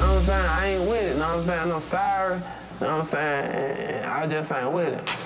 know what I'm saying? I ain't with it, You know what I'm saying? I'm You know what I'm saying? And I just ain't with it.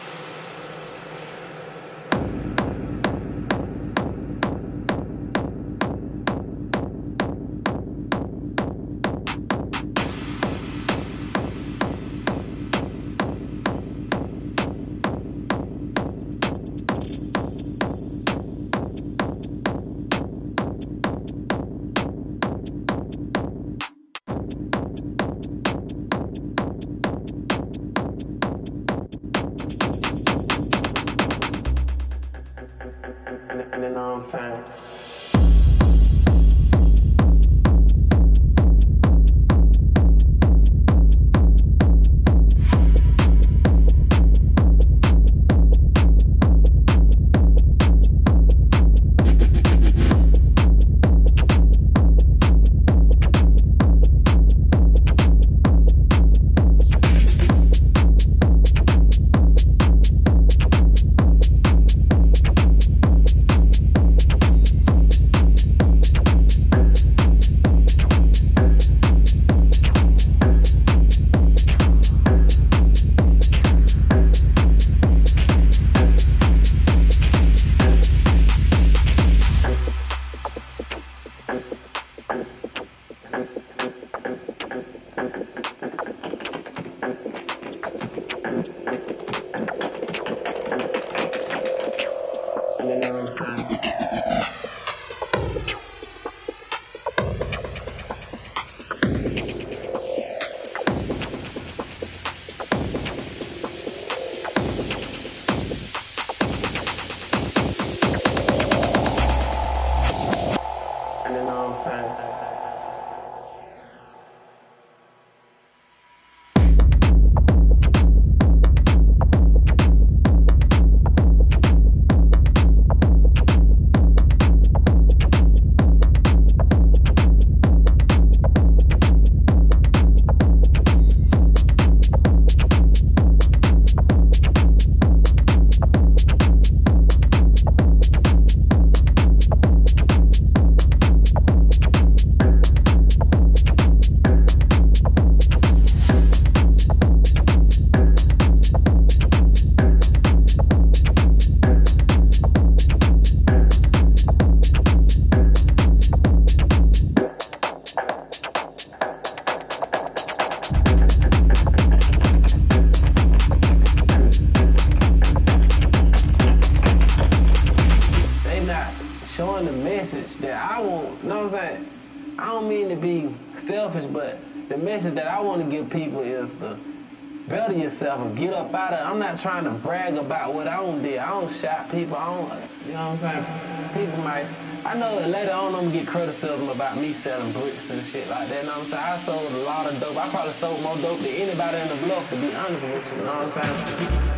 Trying to brag about what I don't did. I don't shot people. I don't, you know what I'm saying? People might, I know later on I'm get criticism about me selling bricks and shit like that. You know what I'm saying? I sold a lot of dope. I probably sold more dope than anybody in the bluff, to be honest with you. You know what I'm saying?